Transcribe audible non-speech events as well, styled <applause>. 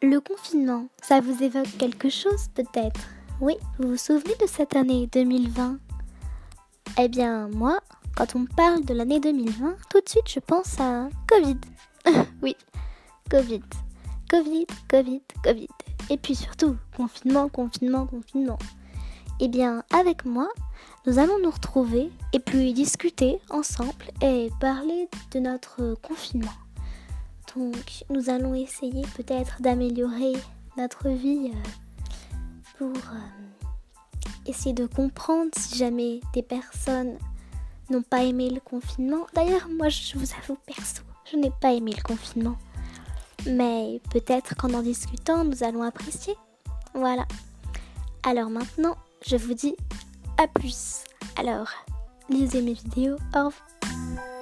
Le confinement, ça vous évoque quelque chose peut-être? Oui, vous vous souvenez de cette année 2020 Eh bien, moi, quand on parle de l'année 2020, tout de suite je pense à Covid. <laughs> oui, Covid. Covid, Covid, Covid. Et puis surtout, confinement, confinement, confinement. Eh bien, avec moi, nous allons nous retrouver et puis discuter ensemble et parler de notre confinement. Donc, nous allons essayer peut-être d'améliorer notre vie euh, pour euh, essayer de comprendre si jamais des personnes n'ont pas aimé le confinement. D'ailleurs, moi, je vous avoue, perso, je n'ai pas aimé le confinement. Mais peut-être qu'en en discutant, nous allons apprécier. Voilà. Alors maintenant, je vous dis à plus. Alors, lisez mes vidéos. Au revoir.